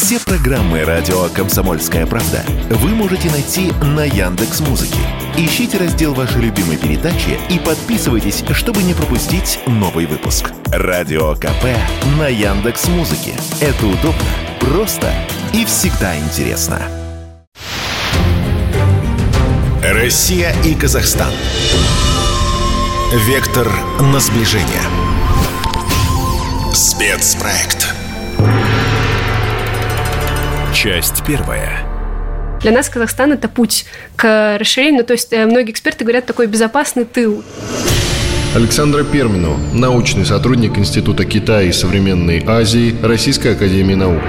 Все программы радио Комсомольская правда вы можете найти на Яндекс Музыке. Ищите раздел вашей любимой передачи и подписывайтесь, чтобы не пропустить новый выпуск. Радио КП на Яндекс Музыке. Это удобно, просто и всегда интересно. Россия и Казахстан. Вектор на сближение. Спецпроект. Часть первая. Для нас Казахстан – это путь к расширению. То есть э, многие эксперты говорят, такой безопасный тыл. Александра Пермину, научный сотрудник Института Китая и современной Азии Российской Академии Наук.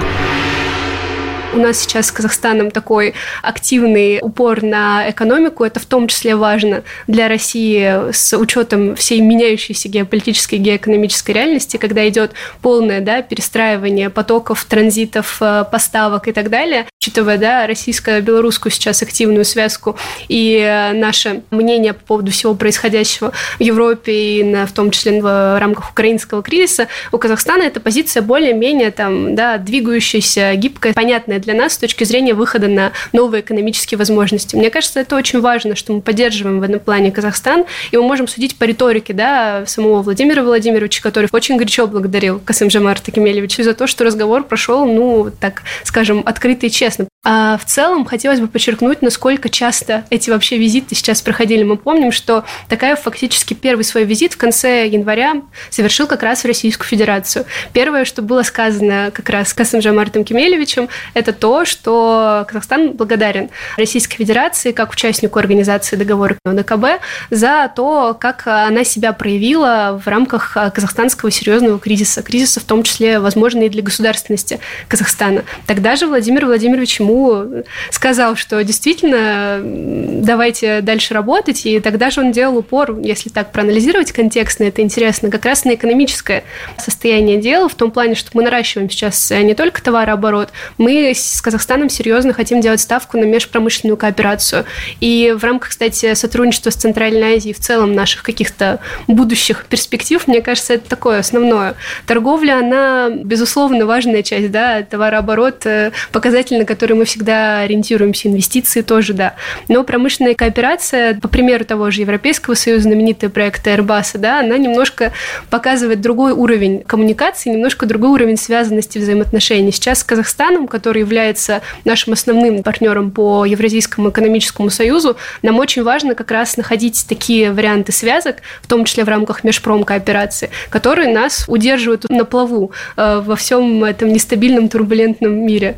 У нас сейчас с Казахстаном такой активный упор на экономику. Это в том числе важно для России с учетом всей меняющейся геополитической и геоэкономической реальности, когда идет полное да, перестраивание потоков, транзитов, э, поставок и так далее. Учитывая да, российско-белорусскую сейчас активную связку и э, наше мнение по поводу всего происходящего в Европе и на, в том числе в рамках украинского кризиса, у Казахстана эта позиция более-менее там, да, двигающаяся, гибкая, понятная для нас с точки зрения выхода на новые экономические возможности. Мне кажется, это очень важно, что мы поддерживаем в этом плане Казахстан, и мы можем судить по риторике да, самого Владимира Владимировича, который очень горячо благодарил Касым Жамарта Кемелевича за то, что разговор прошел, ну, так скажем, открыто и честно. А в целом хотелось бы подчеркнуть, насколько часто эти вообще визиты сейчас проходили. Мы помним, что такая фактически первый свой визит в конце января совершил как раз в Российскую Федерацию. Первое, что было сказано как раз Касым Жамартом Кемелевичем, это то, что Казахстан благодарен Российской Федерации как участнику организации договора ОДКБ за то, как она себя проявила в рамках казахстанского серьезного кризиса. Кризиса в том числе, возможно, и для государственности Казахстана. Тогда же Владимир Владимирович ему сказал, что действительно давайте дальше работать, и тогда же он делал упор, если так проанализировать контекстно, это интересно, как раз на экономическое состояние дела, в том плане, что мы наращиваем сейчас не только товарооборот, мы с Казахстаном серьезно хотим делать ставку на межпромышленную кооперацию. И в рамках, кстати, сотрудничества с Центральной Азией, в целом наших каких-то будущих перспектив, мне кажется, это такое основное. Торговля, она, безусловно, важная часть, да, товарооборот, э, показатель, на который мы всегда ориентируемся, инвестиции тоже, да. Но промышленная кооперация, по примеру того же Европейского Союза, знаменитые проекты Airbus, да, она немножко показывает другой уровень коммуникации, немножко другой уровень связанности взаимоотношений. Сейчас с Казахстаном, который является нашим основным партнером по Евразийскому экономическому союзу, нам очень важно как раз находить такие варианты связок, в том числе в рамках межпромкооперации, которые нас удерживают на плаву э, во всем этом нестабильном турбулентном мире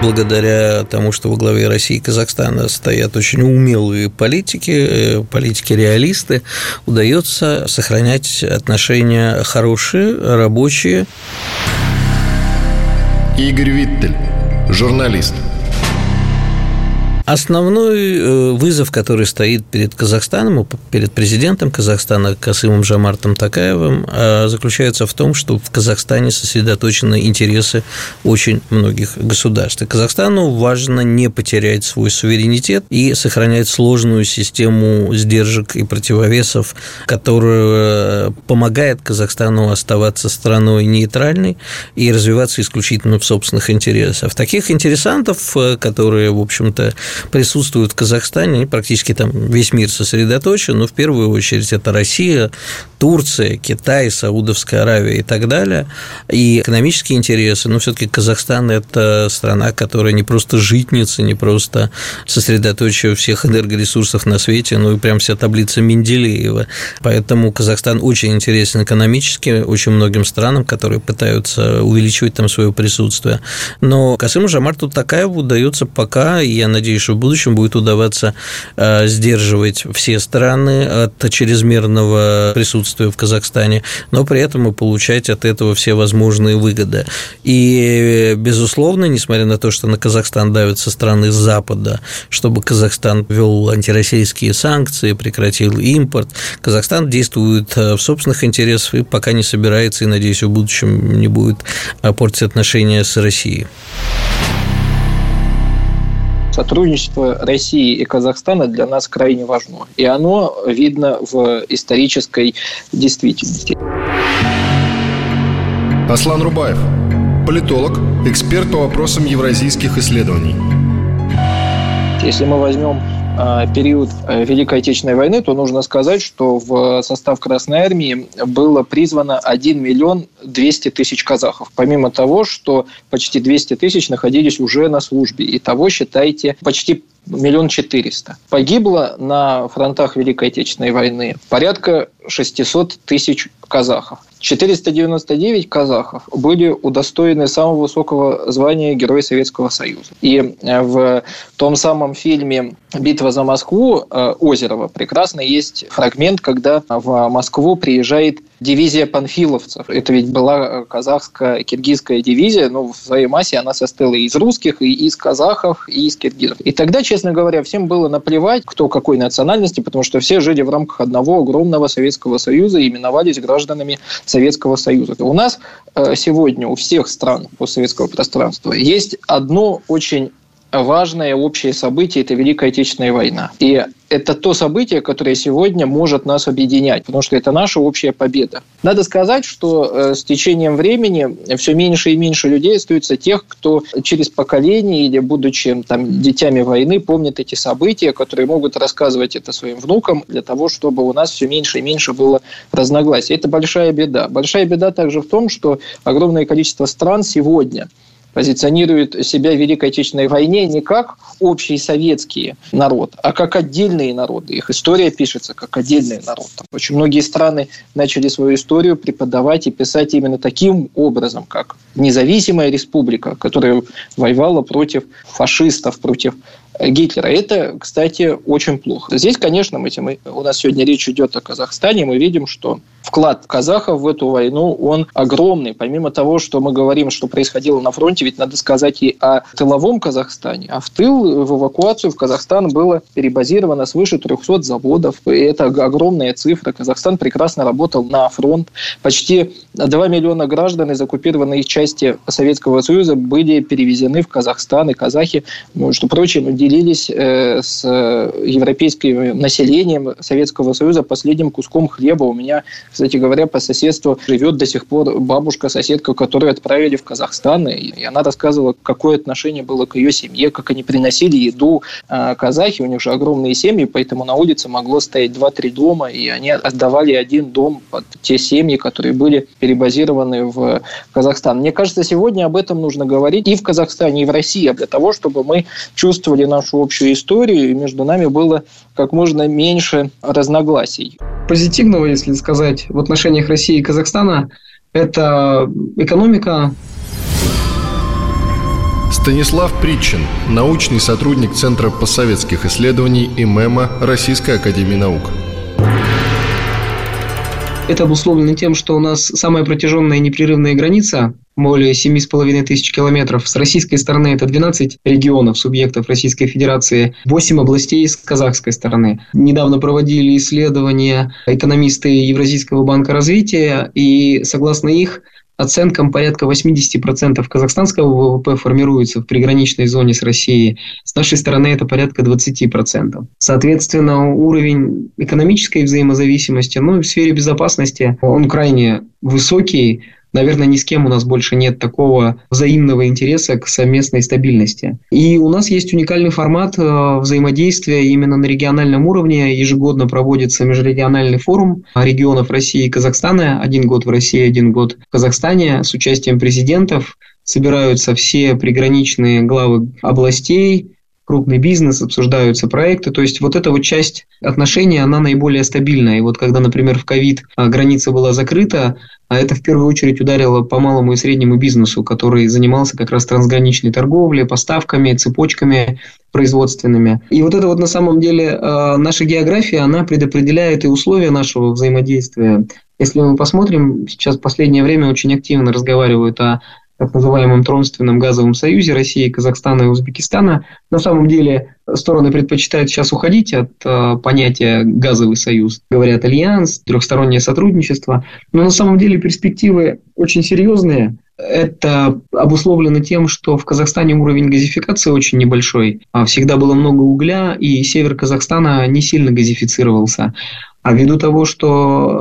благодаря тому, что во главе России и Казахстана стоят очень умелые политики, э, политики-реалисты, удается сохранять отношения хорошие, рабочие. Игорь Виттель, журналист – Основной э, вызов, который стоит перед Казахстаном, перед президентом Казахстана Касымом Жамартом Такаевым, э, заключается в том, что в Казахстане сосредоточены интересы очень многих государств. И Казахстану важно не потерять свой суверенитет и сохранять сложную систему сдержек и противовесов, которая помогает Казахстану оставаться страной нейтральной и развиваться исключительно в собственных интересах. Таких интересантов, э, которые, в общем-то, присутствуют в Казахстане, практически там весь мир сосредоточен, но в первую очередь это Россия, Турция, Китай, Саудовская Аравия и так далее, и экономические интересы, но все таки Казахстан – это страна, которая не просто житница, не просто сосредоточие всех энергоресурсов на свете, но и прям вся таблица Менделеева. Поэтому Казахстан очень интересен экономически очень многим странам, которые пытаются увеличивать там свое присутствие. Но Касыму Жамарту Такаеву удается пока, и я надеюсь, что в будущем будет удаваться э, сдерживать все страны от чрезмерного присутствия в Казахстане, но при этом и получать от этого все возможные выгоды. И, безусловно, несмотря на то, что на Казахстан давят со стороны Запада, чтобы Казахстан ввел антироссийские санкции, прекратил импорт, Казахстан действует э, в собственных интересах и пока не собирается, и, надеюсь, в будущем не будет портить отношения с Россией сотрудничество России и Казахстана для нас крайне важно. И оно видно в исторической действительности. Аслан Рубаев, политолог, эксперт по вопросам евразийских исследований. Если мы возьмем а, период э, Великой Отечественной войны, то нужно сказать, что в состав Красной Армии было призвано 1 миллион 200 тысяч казахов. Помимо того, что почти 200 тысяч находились уже на службе. И того, считайте, почти миллион четыреста. Погибло на фронтах Великой Отечественной войны порядка 600 тысяч казахов. 499 казахов были удостоены самого высокого звания Героя Советского Союза. И э, в том самом фильме «Битва за Москву» э, Озерова прекрасно есть фрагмент, когда в Москву приезжает дивизия панфиловцев. Это ведь была казахская, киргизская дивизия, но в своей массе она состояла из русских, и из казахов, и из киргизов. И тогда, честно говоря, всем было наплевать, кто какой национальности, потому что все жили в рамках одного огромного Советского Союза и именовались гражданами Советского Союза. У нас э, сегодня у всех стран постсоветского пространства есть одно очень важное общее событие – это Великая Отечественная война. И это то событие, которое сегодня может нас объединять, потому что это наша общая победа. Надо сказать, что э, с течением времени все меньше и меньше людей остаются тех, кто через поколение или будучи там, детьми войны помнит эти события, которые могут рассказывать это своим внукам для того, чтобы у нас все меньше и меньше было разногласий. Это большая беда. Большая беда также в том, что огромное количество стран сегодня – позиционирует себя в Великой Отечественной войне не как общий советский народ, а как отдельные народы. Их история пишется как отдельный народ. Очень многие страны начали свою историю преподавать и писать именно таким образом, как независимая республика, которая воевала против фашистов, против Гитлера. Это, кстати, очень плохо. Здесь, конечно, мы, у нас сегодня речь идет о Казахстане, мы видим, что вклад казахов в эту войну, он огромный. Помимо того, что мы говорим, что происходило на фронте, ведь надо сказать и о тыловом Казахстане. А в тыл, в эвакуацию в Казахстан было перебазировано свыше 300 заводов. И это огромная цифра. Казахстан прекрасно работал на фронт. Почти 2 миллиона граждан из оккупированной части Советского Союза были перевезены в Казахстан. И казахи, между прочим, делились э, с европейским населением Советского Союза последним куском хлеба. У меня кстати говоря, по соседству живет до сих пор бабушка-соседка, которую отправили в Казахстан, и она рассказывала, какое отношение было к ее семье, как они приносили еду. А казахи, у них же огромные семьи, поэтому на улице могло стоять 2-3 дома, и они отдавали один дом под те семьи, которые были перебазированы в Казахстан. Мне кажется, сегодня об этом нужно говорить и в Казахстане, и в России, для того, чтобы мы чувствовали нашу общую историю, и между нами было как можно меньше разногласий позитивного, если сказать, в отношениях России и Казахстана, это экономика. Станислав Притчин, научный сотрудник Центра постсоветских исследований и МЭМа Российской Академии Наук. Это обусловлено тем, что у нас самая протяженная непрерывная граница более 7,5 тысяч километров. С российской стороны это 12 регионов, субъектов Российской Федерации, 8 областей с казахской стороны. Недавно проводили исследования экономисты Евразийского банка развития, и согласно их оценкам порядка 80% казахстанского ВВП формируется в приграничной зоне с Россией. С нашей стороны это порядка 20%. Соответственно, уровень экономической взаимозависимости, ну и в сфере безопасности, он крайне высокий. Наверное, ни с кем у нас больше нет такого взаимного интереса к совместной стабильности. И у нас есть уникальный формат э, взаимодействия именно на региональном уровне. Ежегодно проводится межрегиональный форум регионов России и Казахстана. Один год в России, один год в Казахстане с участием президентов. Собираются все приграничные главы областей, крупный бизнес, обсуждаются проекты. То есть вот эта вот часть отношений, она наиболее стабильная. И вот когда, например, в ковид а, граница была закрыта, а это в первую очередь ударило по малому и среднему бизнесу, который занимался как раз трансграничной торговлей, поставками, цепочками производственными. И вот это вот на самом деле а, наша география, она предопределяет и условия нашего взаимодействия. Если мы посмотрим, сейчас в последнее время очень активно разговаривают о так называемом тронственном газовом союзе России, Казахстана и Узбекистана. На самом деле стороны предпочитают сейчас уходить от э, понятия газовый союз. Говорят альянс, трехстороннее сотрудничество. Но на самом деле перспективы очень серьезные. Это обусловлено тем, что в Казахстане уровень газификации очень небольшой. А всегда было много угля, и север Казахстана не сильно газифицировался. А ввиду того, что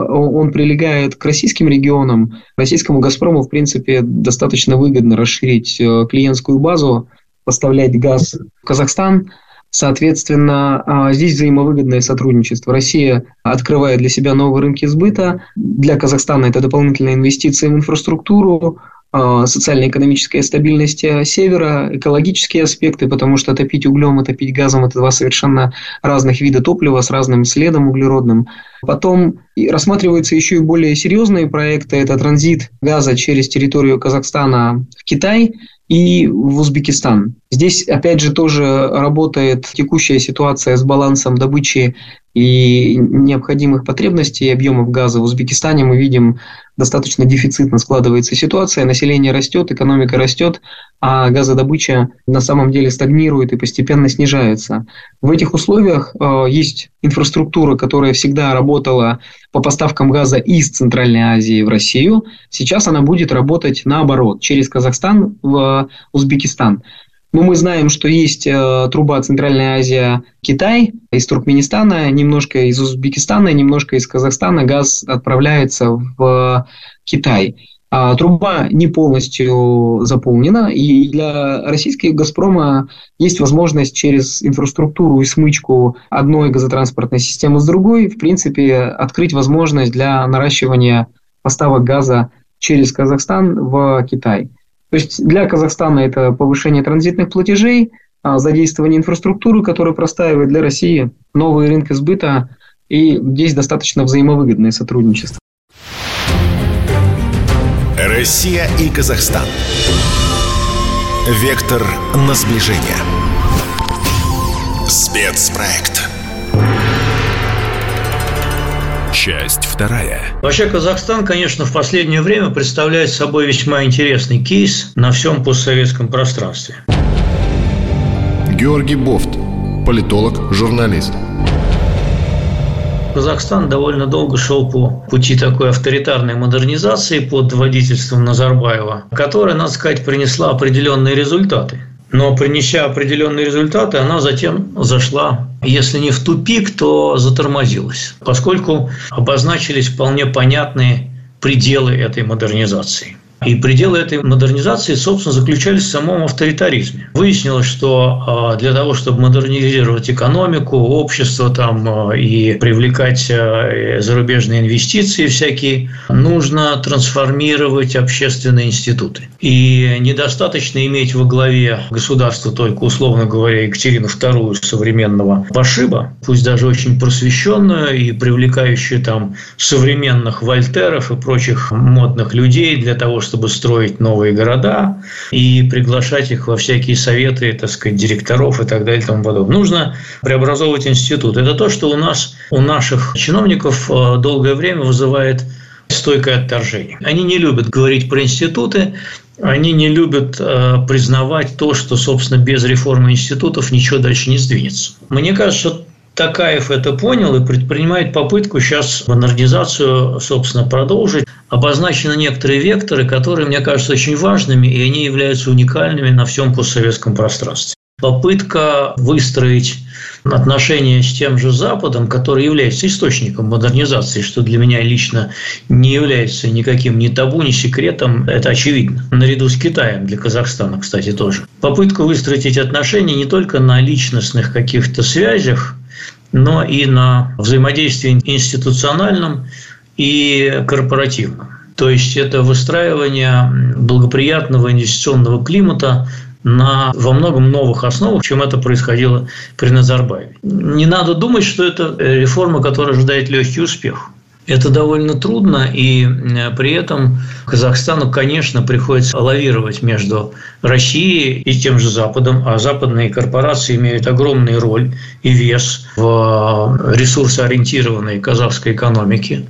он прилегает к российским регионам, российскому «Газпрому», в принципе, достаточно выгодно расширить э, клиентскую базу, поставлять газ в Казахстан. Соответственно, а, здесь взаимовыгодное сотрудничество. Россия открывает для себя новые рынки сбыта. Для Казахстана это дополнительные инвестиции в инфраструктуру, социально-экономическая стабильность э, севера, экологические аспекты, потому что топить углем и топить газом – это два совершенно разных вида топлива с разным следом углеродным. Потом рассматриваются еще и более серьезные проекты. Это транзит газа через территорию Казахстана в Китай и в Узбекистан. Здесь, опять же, тоже работает текущая ситуация с балансом добычи и необходимых потребностей и объемов газа в Узбекистане мы видим достаточно дефицитно складывается ситуация, население растет, экономика растет, а газодобыча на самом деле стагнирует и постепенно снижается. В этих условиях э, есть инфраструктура, которая всегда работала по поставкам газа из Центральной Азии в Россию. Сейчас она будет работать наоборот, через Казахстан в Узбекистан. Но мы знаем, что есть э, труба Центральная Азия, Китай, из Туркменистана, немножко из Узбекистана, немножко из Казахстана газ отправляется в Китай. А труба не полностью заполнена, и для российского «Газпрома» есть возможность через инфраструктуру и смычку одной газотранспортной системы с другой, в принципе, открыть возможность для наращивания поставок газа через Казахстан в Китай. То есть для Казахстана это повышение транзитных платежей, а, задействование инфраструктуры, которая простаивает для России новые рынки сбыта, и здесь достаточно взаимовыгодное сотрудничество. Россия и Казахстан. Вектор на сближение. Спецпроект. Часть вторая. Вообще Казахстан, конечно, в последнее время представляет собой весьма интересный кейс на всем постсоветском пространстве. Георгий Бофт, политолог, журналист. Казахстан довольно долго шел по пути такой авторитарной модернизации под водительством Назарбаева, которая, надо сказать, принесла определенные результаты. Но принеся определенные результаты, она затем зашла, если не в тупик, то затормозилась, поскольку обозначились вполне понятные пределы этой модернизации. И пределы этой модернизации, собственно, заключались в самом авторитаризме. Выяснилось, что а, для того, чтобы модернизировать экономику, общество там, а, и привлекать а, зарубежные инвестиции всякие, нужно трансформировать общественные институты. И недостаточно иметь во главе государства только, условно говоря, Екатерину II современного пошиба, пусть даже очень просвещенную и привлекающую там современных вольтеров и прочих модных людей для того, чтобы строить новые города и приглашать их во всякие советы, так сказать, директоров и так далее и тому подобное. Нужно преобразовывать институт. Это то, что у нас, у наших чиновников э, долгое время вызывает стойкое отторжение. Они не любят говорить про институты, они не любят э, признавать то, что, собственно, без реформы институтов ничего дальше не сдвинется. Мне кажется, Такаев это понял и предпринимает попытку сейчас модернизацию, собственно, продолжить. Обозначены некоторые векторы, которые, мне кажутся, очень важными, и они являются уникальными на всем постсоветском пространстве. Попытка выстроить отношения с тем же Западом, который является источником модернизации, что для меня лично не является никаким ни табу, ни секретом, это очевидно. Наряду с Китаем для Казахстана, кстати, тоже. Попытка выстроить эти отношения не только на личностных каких-то связях, но и на взаимодействии институциональном и корпоративном. То есть это выстраивание благоприятного инвестиционного климата на во многом новых основах, чем это происходило при Назарбаеве. Не надо думать, что это реформа, которая ожидает легкий успех. Это довольно трудно, и э, при этом Казахстану, конечно, приходится лавировать между Россией и тем же Западом, а западные корпорации имеют огромную роль и вес в ресурсоориентированной казахской экономике.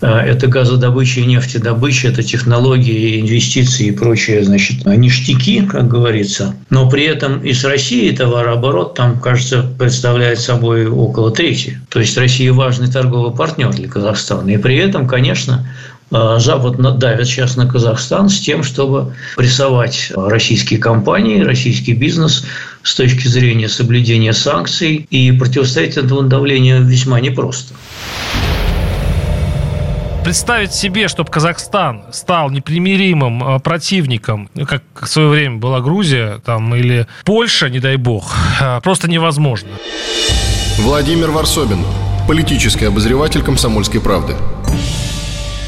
Э, это газодобыча и нефтедобыча, это технологии, инвестиции и прочие, значит, ништяки, как говорится. Но при этом и с Россией товарооборот там, кажется, представляет собой около трети. То есть Россия важный торговый партнер для Казахстана. И при этом, конечно, э, Запад давит сейчас на Казахстан с тем, чтобы прессовать российские компании, российский бизнес с точки зрения соблюдения санкций. И противостоять этому давлению весьма непросто. Представить себе, чтобы Казахстан стал непримиримым э, противником, как в свое время была Грузия там, или Польша, не дай бог, э, просто невозможно. Владимир Варсобин, политический обозреватель «Комсомольской правды».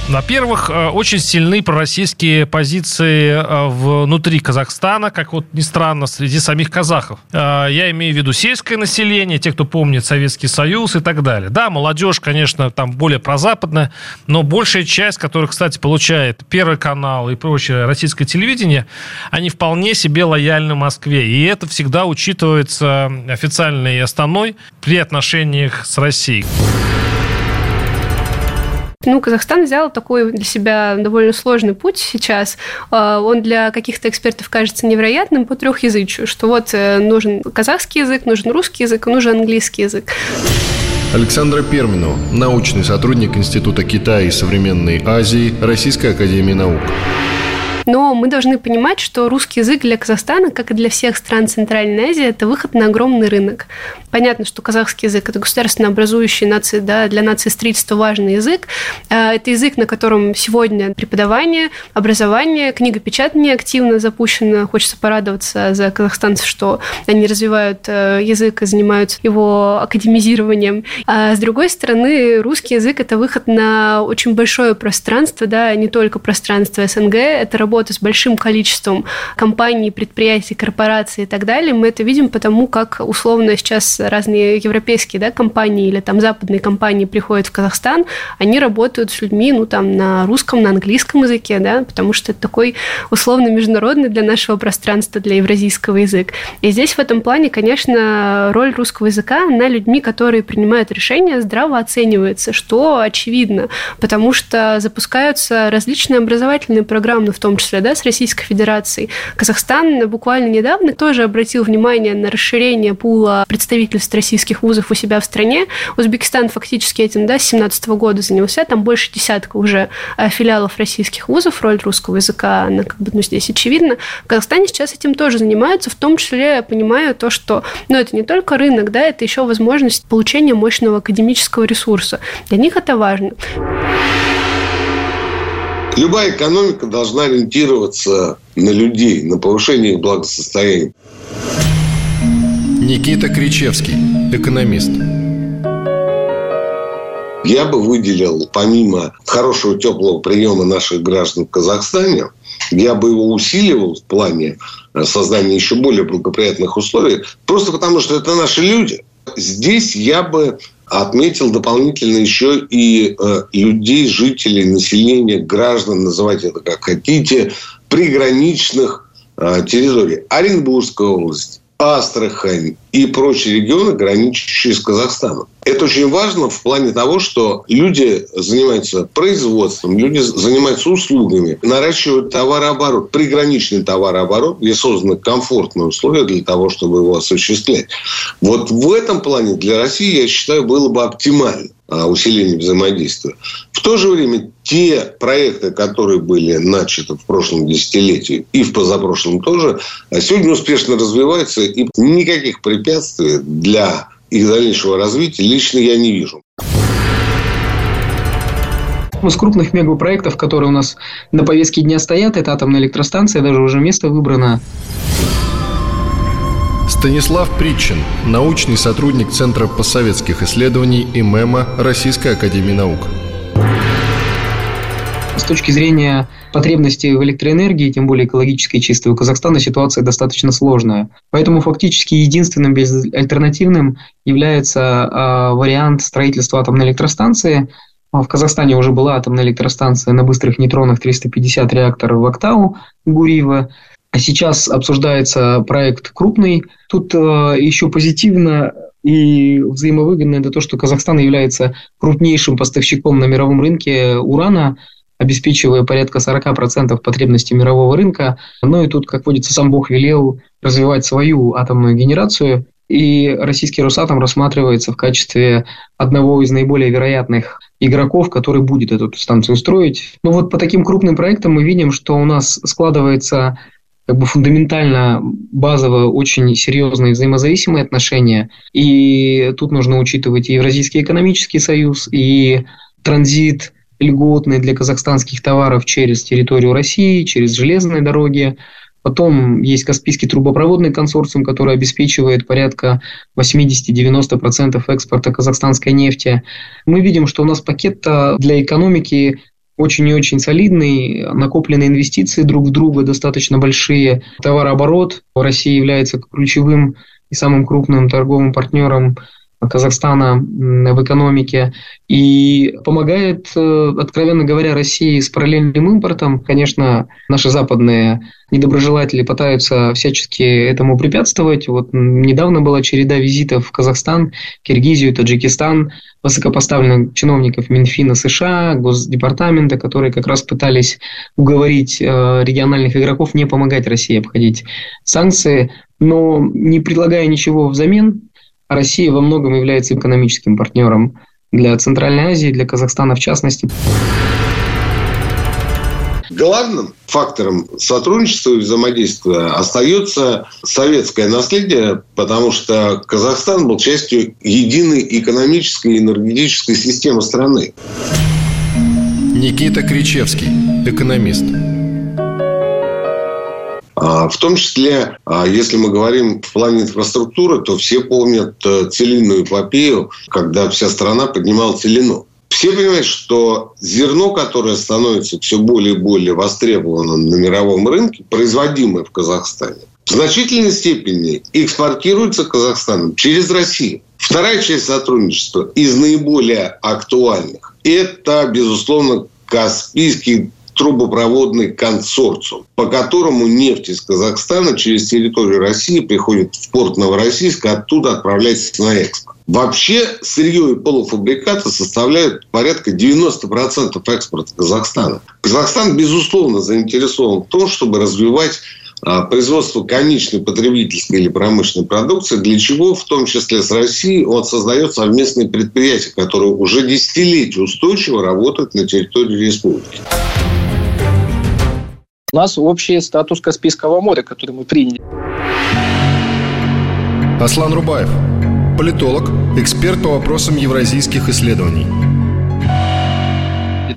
Во-первых, э, очень сильны пророссийские позиции э, внутри Казахстана, как вот ни странно, среди самих казахов. Э, я имею в виду сельское население, те, кто помнит Советский Союз и так далее. Да, молодежь, конечно, там более прозападная, но большая часть, которая, кстати, получает Первый канал и прочее российское телевидение, они вполне себе лояльны Москве. И это всегда учитывается официальной Астаной при отношениях с Россией. Ну, Казахстан взял такой для себя довольно сложный путь сейчас. А, он для каких-то экспертов кажется невероятным по трехязычию, что вот э, нужен казахский язык, нужен русский язык, нужен английский язык. Александра Пермину, научный сотрудник Института Китая и современной Азии Российской Академии Наук. Но мы должны понимать, что русский язык для Казахстана, как и для всех стран Центральной Азии, это выход на огромный рынок. Понятно, что казахский язык – это государственно образующий нации, да, для нации строительства важный язык. А, это язык, на котором сегодня преподавание, образование, книгопечатание активно запущено. Хочется порадоваться за казахстанцев, что они развивают э, язык и занимаются его академизированием. А с другой стороны, русский язык – это выход на очень большое пространство, да, не только пространство СНГ, это работа работу с большим количеством компаний, предприятий, корпораций и так далее, мы это видим потому, как условно сейчас разные европейские да, компании или там западные компании приходят в Казахстан, они работают с людьми ну, там, на русском, на английском языке, да, потому что это такой условно международный для нашего пространства, для евразийского языка. И здесь в этом плане, конечно, роль русского языка на людьми, которые принимают решения, здраво оценивается, что очевидно, потому что запускаются различные образовательные программы, в том числе, да, с Российской Федерацией. Казахстан буквально недавно тоже обратил внимание на расширение пула представительств российских вузов у себя в стране. Узбекистан фактически этим, да, с 17 года занялся, там больше десятка уже э, филиалов российских вузов, роль русского языка, она как бы, ну, здесь очевидна. В Казахстане сейчас этим тоже занимаются, в том числе понимаю то, что, ну, это не только рынок, да, это еще возможность получения мощного академического ресурса. Для них это важно. Любая экономика должна ориентироваться на людей, на повышение их благосостояния. Никита Кричевский, экономист. Я бы выделил, помимо хорошего теплого приема наших граждан в Казахстане, я бы его усиливал в плане создания еще более благоприятных условий, просто потому что это наши люди. Здесь я бы отметил дополнительно еще и э, людей, жителей, населения, граждан, называйте это как хотите, приграничных э, территорий. Оренбургская область, Астрахань и прочие регионы, граничащие с Казахстаном. Это очень важно в плане того, что люди занимаются производством, люди занимаются услугами, наращивают товарооборот, приграничный товарооборот, где созданы комфортные условия для того, чтобы его осуществлять. Вот в этом плане для России, я считаю, было бы оптимально а, усиление взаимодействия. В то же время те проекты, которые были начаты в прошлом десятилетии и в позапрошлом тоже, а сегодня успешно развиваются, и никаких препятствий для их дальнейшего развития лично я не вижу. Из крупных мегапроектов, которые у нас на повестке дня стоят, это атомная электростанция, даже уже место выбрано. Станислав Притчин, научный сотрудник Центра постсоветских исследований и МЭМа Российской Академии Наук. С точки зрения потребностей в электроэнергии, тем более экологической чистой, у Казахстана ситуация достаточно сложная. Поэтому фактически единственным безальтернативным является э, вариант строительства атомной электростанции. В Казахстане уже была атомная электростанция на быстрых нейтронах 350 реакторов в Октау Гуриева. А сейчас обсуждается проект крупный. Тут э, еще позитивно и взаимовыгодно это то, что Казахстан является крупнейшим поставщиком на мировом рынке урана обеспечивая порядка 40% потребностей мирового рынка. Ну и тут, как водится, сам Бог велел развивать свою атомную генерацию, и российский Росатом рассматривается в качестве одного из наиболее вероятных игроков, который будет эту станцию строить. Ну вот по таким крупным проектам мы видим, что у нас складывается как бы фундаментально, базово очень серьезные взаимозависимые отношения. И тут нужно учитывать и Евразийский экономический союз, и транзит льготные для казахстанских товаров через территорию России, через железные дороги. Потом есть Каспийский трубопроводный консорциум, который обеспечивает порядка 80-90% экспорта казахстанской нефти. Мы видим, что у нас пакет для экономики очень и очень солидный, накопленные инвестиции друг в друга достаточно большие. Товарооборот в России является ключевым и самым крупным торговым партнером Казахстана в экономике и помогает, э, откровенно говоря, России с параллельным импортом. Конечно, наши западные недоброжелатели пытаются всячески этому препятствовать. Вот недавно была череда визитов в Казахстан, Киргизию, Таджикистан, высокопоставленных чиновников Минфина США, Госдепартамента, которые как раз пытались уговорить э, региональных игроков не помогать России обходить санкции, но не предлагая ничего взамен, Россия во многом является экономическим партнером для Центральной Азии, для Казахстана в частности. Главным фактором сотрудничества и взаимодействия остается советское наследие, потому что Казахстан был частью единой экономической и энергетической системы страны. Никита Кричевский, экономист. А, в том числе, а, если мы говорим в плане инфраструктуры, то все помнят э, целинную эпопею, когда вся страна поднимала целину. Все понимают, что зерно, которое становится все более и более востребованным на мировом рынке, производимое в Казахстане, в значительной степени экспортируется Казахстаном через Россию. Вторая часть сотрудничества из наиболее актуальных – это, безусловно, Каспийский трубопроводный консорциум, по которому нефть из Казахстана через территорию России приходит в порт Новороссийск, оттуда отправляется на экспорт. Вообще сырье и полуфабрикаты составляют порядка 90% экспорта Казахстана. Казахстан, безусловно, заинтересован в том, чтобы развивать а, производство конечной потребительской или промышленной продукции, для чего, в том числе с Россией, он создает совместные предприятия, которые уже десятилетия устойчиво работают на территории республики. У нас общий статус Каспийского моря, который мы приняли. Аслан Рубаев, политолог, эксперт по вопросам евразийских исследований.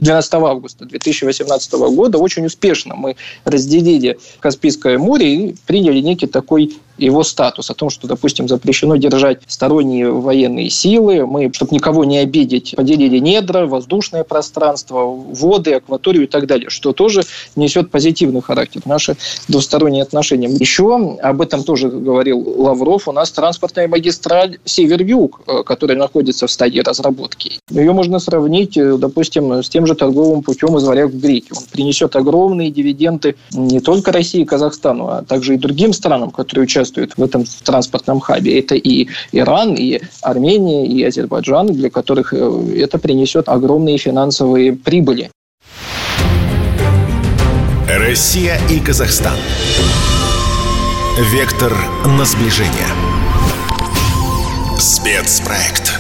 12 августа 2018 года очень успешно мы разделили Каспийское море и приняли некий такой его статус, о том, что, допустим, запрещено держать сторонние военные силы, мы, чтобы никого не обидеть, поделили недра, воздушное пространство, воды, акваторию и так далее, что тоже несет позитивный характер наши двусторонние отношения. Еще об этом тоже говорил Лавров, у нас транспортная магистраль Север-Юг, э, которая находится в стадии разработки. Ее можно сравнить, э, допустим, с тем же торговым путем из варяг в Греки. Он принесет огромные дивиденды не только России и Казахстану, а также и другим странам, которые участвуют участвуют в этом транспортном хабе. Это и Иран, и Армения, и Азербайджан, для которых э, это принесет огромные финансовые прибыли. Россия и Казахстан. Вектор на сближение. Спецпроект.